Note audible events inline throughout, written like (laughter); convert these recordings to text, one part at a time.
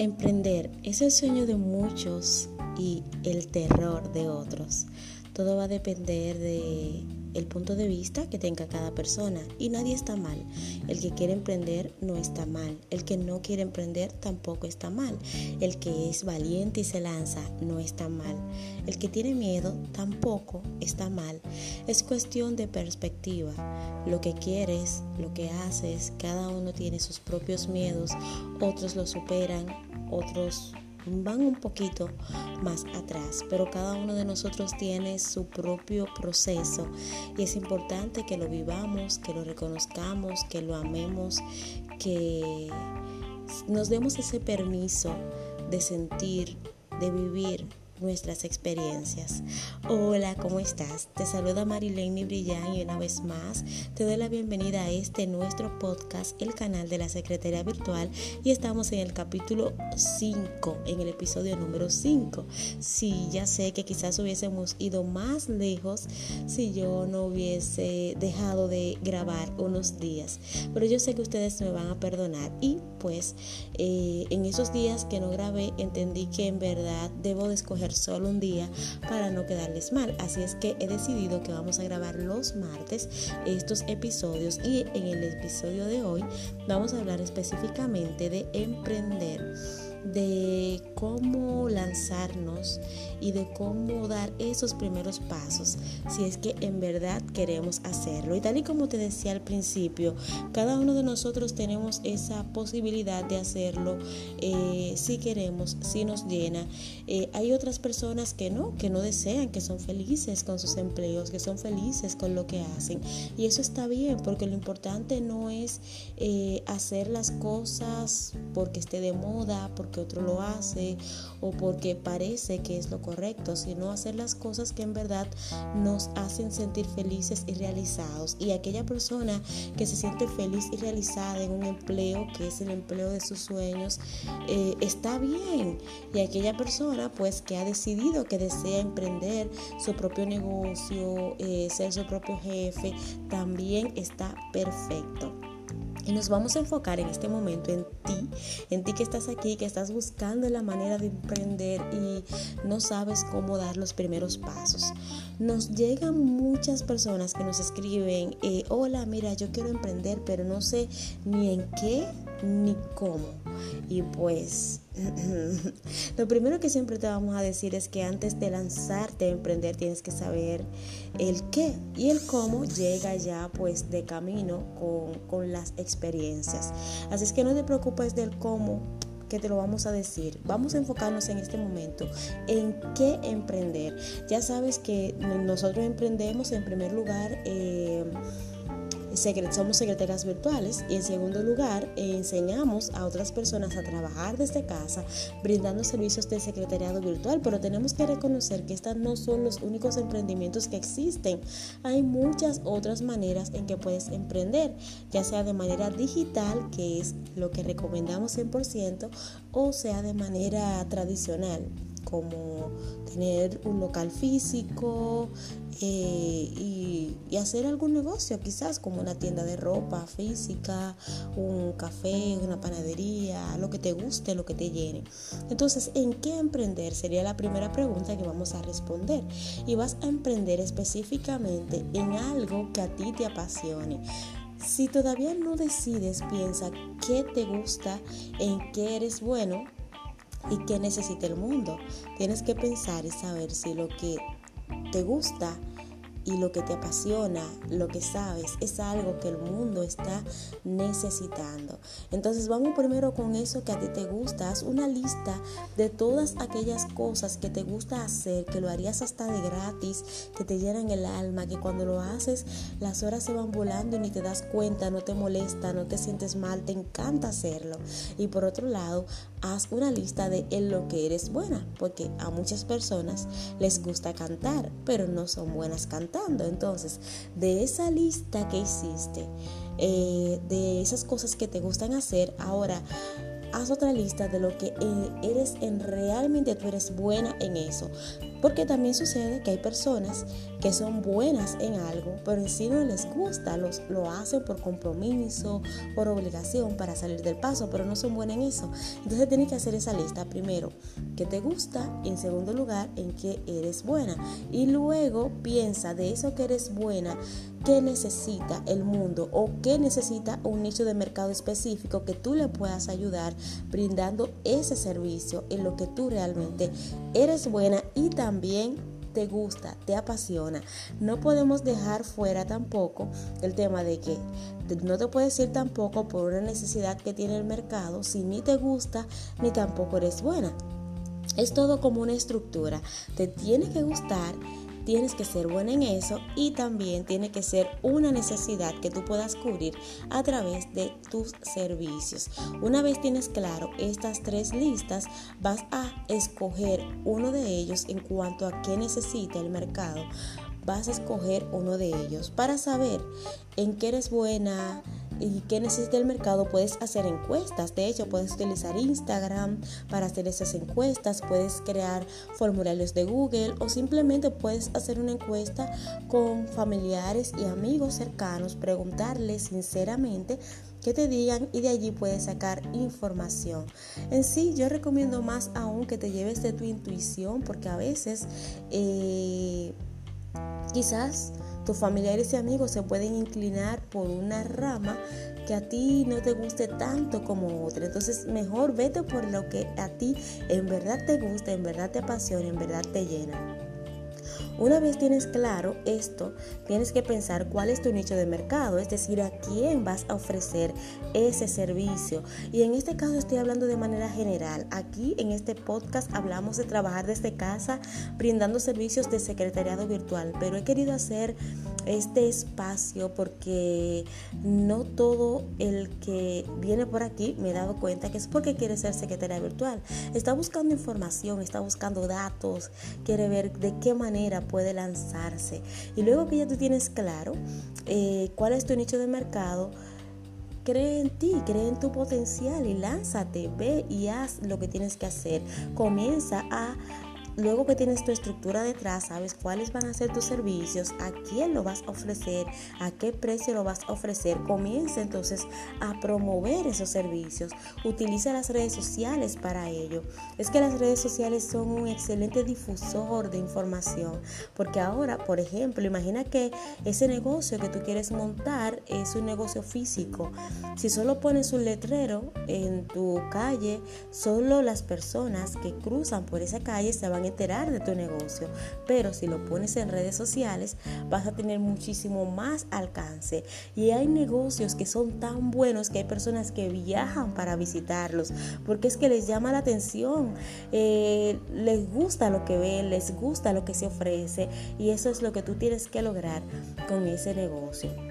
Emprender es el sueño de muchos y el terror de otros. Todo va a depender de el punto de vista que tenga cada persona y nadie está mal. El que quiere emprender no está mal, el que no quiere emprender tampoco está mal, el que es valiente y se lanza no está mal, el que tiene miedo tampoco está mal. Es cuestión de perspectiva. Lo que quieres, lo que haces, cada uno tiene sus propios miedos, otros lo superan, otros van un poquito más atrás, pero cada uno de nosotros tiene su propio proceso. Y es importante que lo vivamos, que lo reconozcamos, que lo amemos, que nos demos ese permiso de sentir, de vivir nuestras experiencias. Hola, ¿cómo estás? Te saluda Marilene Brillán y una vez más te doy la bienvenida a este nuestro podcast, el canal de la Secretaría Virtual y estamos en el capítulo 5, en el episodio número 5. Sí, ya sé que quizás hubiésemos ido más lejos si yo no hubiese dejado de grabar unos días, pero yo sé que ustedes me van a perdonar y pues eh, en esos días que no grabé entendí que en verdad debo de escoger solo un día para no quedarles mal. Así es que he decidido que vamos a grabar los martes estos episodios y en el episodio de hoy vamos a hablar específicamente de emprender de cómo lanzarnos y de cómo dar esos primeros pasos si es que en verdad queremos hacerlo. Y tal y como te decía al principio, cada uno de nosotros tenemos esa posibilidad de hacerlo eh, si queremos, si nos llena. Eh, hay otras personas que no, que no desean, que son felices con sus empleos, que son felices con lo que hacen. Y eso está bien, porque lo importante no es eh, hacer las cosas porque esté de moda, porque otro lo hace o porque parece que es lo correcto, sino hacer las cosas que en verdad nos hacen sentir felices y realizados. Y aquella persona que se siente feliz y realizada en un empleo que es el empleo de sus sueños, eh, está bien. Y aquella persona pues que ha decidido que desea emprender su propio negocio, eh, ser su propio jefe, también está perfecto. Y nos vamos a enfocar en este momento en ti, en ti que estás aquí, que estás buscando la manera de emprender y no sabes cómo dar los primeros pasos. Nos llegan muchas personas que nos escriben, eh, hola, mira, yo quiero emprender, pero no sé ni en qué ni cómo. Y pues (laughs) lo primero que siempre te vamos a decir es que antes de lanzarte a emprender tienes que saber el qué y el cómo llega ya pues de camino con, con las experiencias. Así es que no te preocupes del cómo que te lo vamos a decir. Vamos a enfocarnos en este momento en qué emprender. Ya sabes que nosotros emprendemos en primer lugar. Eh, somos secretarias virtuales y en segundo lugar enseñamos a otras personas a trabajar desde casa brindando servicios de secretariado virtual, pero tenemos que reconocer que estas no son los únicos emprendimientos que existen. Hay muchas otras maneras en que puedes emprender, ya sea de manera digital, que es lo que recomendamos 100%, o sea de manera tradicional como tener un local físico eh, y, y, hacer algún negocio, quizás como una tienda de ropa física, un café, una panadería, lo que te guste, lo que te llene. Entonces, ¿en qué emprender? Sería la primera pregunta que vamos a responder. Y vas a emprender específicamente en algo que a ti te apasione. Si todavía no decides, piensa qué te gusta, en qué eres bueno y qué necesita el mundo. Tienes que pensar y saber si lo que te gusta y lo que te apasiona, lo que sabes, es algo que el mundo está necesitando. Entonces vamos primero con eso que a ti te gusta. Haz una lista de todas aquellas cosas que te gusta hacer, que lo harías hasta de gratis, que te llenan el alma, que cuando lo haces las horas se van volando y ni te das cuenta, no te molesta, no te sientes mal, te encanta hacerlo. Y por otro lado, haz una lista de en lo que eres buena, porque a muchas personas les gusta cantar, pero no son buenas Entonces, de esa lista que hiciste, eh, de esas cosas que te gustan hacer, ahora haz otra lista de lo que eh, eres en realmente tú eres buena en eso. Porque también sucede que hay personas que son buenas en algo, pero sí no les gusta, los, lo hacen por compromiso, por obligación, para salir del paso, pero no son buenas en eso. Entonces tienes que hacer esa lista. Primero, que te gusta, y en segundo lugar, en que eres buena. Y luego piensa de eso que eres buena, qué necesita el mundo o qué necesita un nicho de mercado específico que tú le puedas ayudar brindando ese servicio en lo que tú realmente eres buena y también te gusta, te apasiona. No podemos dejar fuera tampoco el tema de que no te puedes ir tampoco por una necesidad que tiene el mercado si ni te gusta ni tampoco eres buena. Es todo como una estructura. Te tiene que gustar tienes que ser buena en eso y también tiene que ser una necesidad que tú puedas cubrir a través de tus servicios. Una vez tienes claro estas tres listas, vas a escoger uno de ellos en cuanto a qué necesita el mercado. Vas a escoger uno de ellos para saber en qué eres buena, y qué necesita el mercado, puedes hacer encuestas. De hecho, puedes utilizar Instagram para hacer esas encuestas, puedes crear formularios de Google o simplemente puedes hacer una encuesta con familiares y amigos cercanos, preguntarles sinceramente que te digan y de allí puedes sacar información. En sí, yo recomiendo más aún que te lleves de tu intuición porque a veces eh, quizás tus familiares y amigos se pueden inclinar por una rama que a ti no te guste tanto como otra. Entonces mejor vete por lo que a ti en verdad te gusta, en verdad te apasiona, en verdad te llena. Una vez tienes claro esto, tienes que pensar cuál es tu nicho de mercado, es decir, a quién vas a ofrecer ese servicio. Y en este caso estoy hablando de manera general. Aquí en este podcast hablamos de trabajar desde casa brindando servicios de secretariado virtual, pero he querido hacer este espacio porque no todo el que viene por aquí me he dado cuenta que es porque quiere ser secretaria virtual. Está buscando información, está buscando datos, quiere ver de qué manera puede lanzarse. Y luego que ya tú tienes claro eh, cuál es tu nicho de mercado, cree en ti, cree en tu potencial y lánzate, ve y haz lo que tienes que hacer. Comienza a Luego que tienes tu estructura detrás, sabes cuáles van a ser tus servicios, a quién lo vas a ofrecer, a qué precio lo vas a ofrecer. Comienza entonces a promover esos servicios. Utiliza las redes sociales para ello. Es que las redes sociales son un excelente difusor de información. Porque ahora, por ejemplo, imagina que ese negocio que tú quieres montar es un negocio físico. Si solo pones un letrero en tu calle, solo las personas que cruzan por esa calle se van enterar de tu negocio. Pero si lo pones en redes sociales, vas a tener muchísimo más alcance. Y hay negocios que son tan buenos que hay personas que viajan para visitarlos, porque es que les llama la atención, eh, les gusta lo que ven, les gusta lo que se ofrece, y eso es lo que tú tienes que lograr con ese negocio.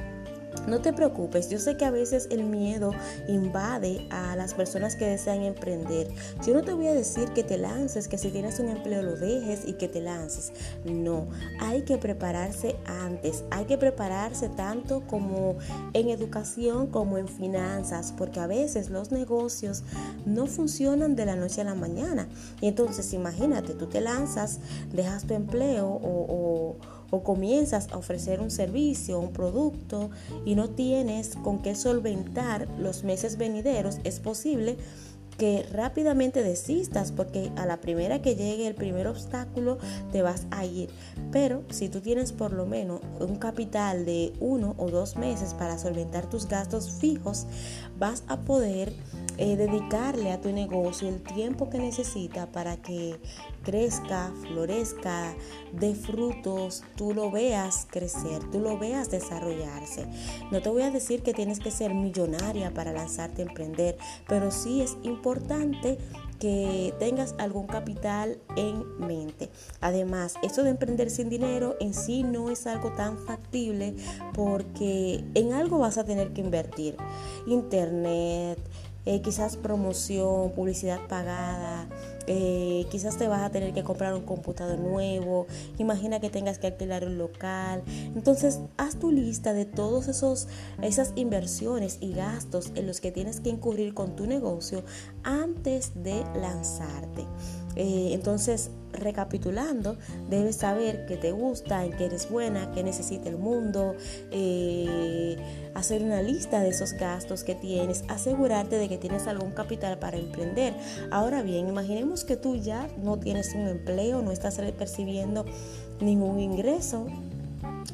No te preocupes, yo sé que a veces el miedo invade a las personas que desean emprender. Yo no te voy a decir que te lances, que si tienes un empleo lo dejes y que te lances. No, hay que prepararse antes, hay que prepararse tanto como en educación como en finanzas, porque a veces los negocios no funcionan de la noche a la mañana. Y entonces imagínate, tú te lanzas, dejas tu empleo o, o o comienzas a ofrecer un servicio, un producto y no tienes con qué solventar los meses venideros, es posible que rápidamente desistas porque a la primera que llegue el primer obstáculo te vas a ir. Pero si tú tienes por lo menos un capital de uno o dos meses para solventar tus gastos fijos, vas a poder eh, dedicarle a tu negocio el tiempo que necesita para que crezca, florezca, dé frutos, tú lo veas crecer, tú lo veas desarrollarse. No te voy a decir que tienes que ser millonaria para lanzarte a emprender, pero sí es importante que tengas algún capital en mente. Además, eso de emprender sin dinero en sí no es algo tan factible porque en algo vas a tener que invertir. Internet, eh, quizás promoción, publicidad pagada, eh, quizás te vas a tener que comprar un computador nuevo, imagina que tengas que alquilar un local. Entonces, haz tu lista de todos esos esas inversiones y gastos en los que tienes que incurrir con tu negocio antes de lanzarte. Eh, entonces, recapitulando, debes saber que te gusta, en qué eres buena, qué necesita el mundo, eh, hacer una lista de esos gastos que tienes, asegurarte de que tienes algún capital para emprender. Ahora bien, imaginemos que tú ya no tienes un empleo, no estás percibiendo ningún ingreso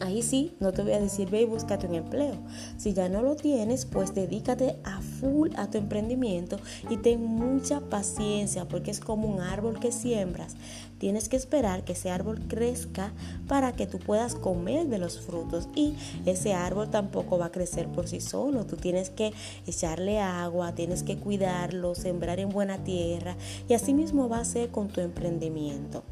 Ahí sí, no te voy a decir ve y búscate un empleo. Si ya no lo tienes, pues dedícate a full a tu emprendimiento y ten mucha paciencia porque es como un árbol que siembras. Tienes que esperar que ese árbol crezca para que tú puedas comer de los frutos y ese árbol tampoco va a crecer por sí solo. Tú tienes que echarle agua, tienes que cuidarlo, sembrar en buena tierra y así mismo va a ser con tu emprendimiento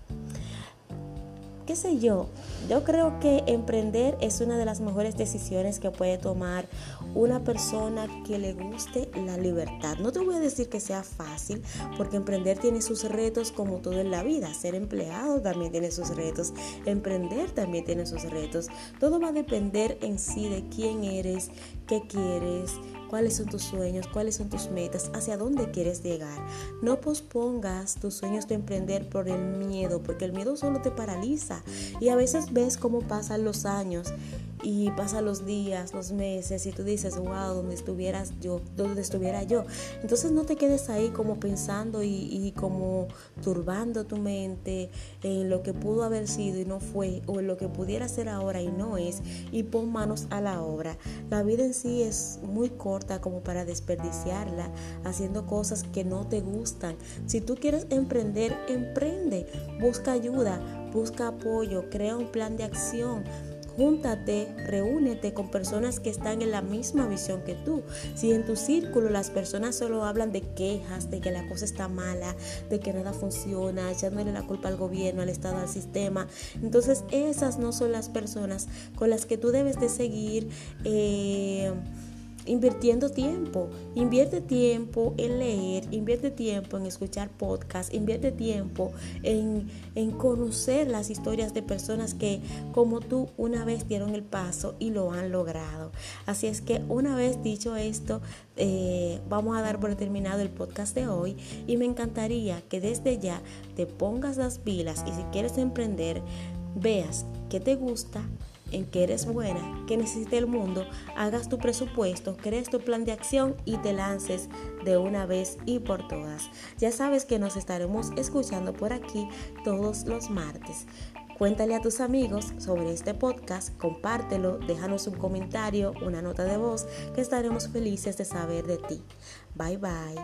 qué sé yo, yo creo que emprender es una de las mejores decisiones que puede tomar una persona que le guste la libertad. No te voy a decir que sea fácil, porque emprender tiene sus retos como todo en la vida. Ser empleado también tiene sus retos, emprender también tiene sus retos. Todo va a depender en sí de quién eres, qué quieres, cuáles son tus sueños, cuáles son tus metas, hacia dónde quieres llegar. No pospongas tus sueños de emprender por el miedo, porque el miedo solo te paraliza. Y a veces ves cómo pasan los años y pasan los días, los meses y tú dices, wow, donde estuvieras yo, donde estuviera yo. Entonces no te quedes ahí como pensando y, y, como turbando tu mente en lo que pudo haber sido y no fue, o en lo que pudiera ser ahora y no es, y pon manos a la obra. La vida en sí es muy corta como para desperdiciarla haciendo cosas que no te gustan. Si tú quieres emprender, emprende, busca ayuda, busca apoyo, crea un plan de acción Júntate, reúnete con personas que están en la misma visión que tú. Si en tu círculo las personas solo hablan de quejas, de que la cosa está mala, de que nada funciona, echándole la culpa al gobierno, al Estado, al sistema, entonces esas no son las personas con las que tú debes de seguir. Eh, invirtiendo tiempo. Invierte tiempo en leer, invierte tiempo en escuchar podcasts, invierte tiempo en, conocer las historias de personas que como tú una vez dieron el paso y lo han logrado. Así es que una vez dicho esto, eh, vamos a dar por terminado el podcast de hoy y me encantaría que desde ya te pongas las pilas y si quieres emprender, veas qué te gusta, en que eres buena, que necesita el mundo, hagas tu presupuesto, crees tu plan de acción y te lances de una vez y por todas. Ya sabes que nos estaremos escuchando por aquí todos los martes. Cuéntale a tus amigos sobre este podcast, compártelo, déjanos un comentario, una nota de voz, que estaremos felices de saber de ti. Bye bye.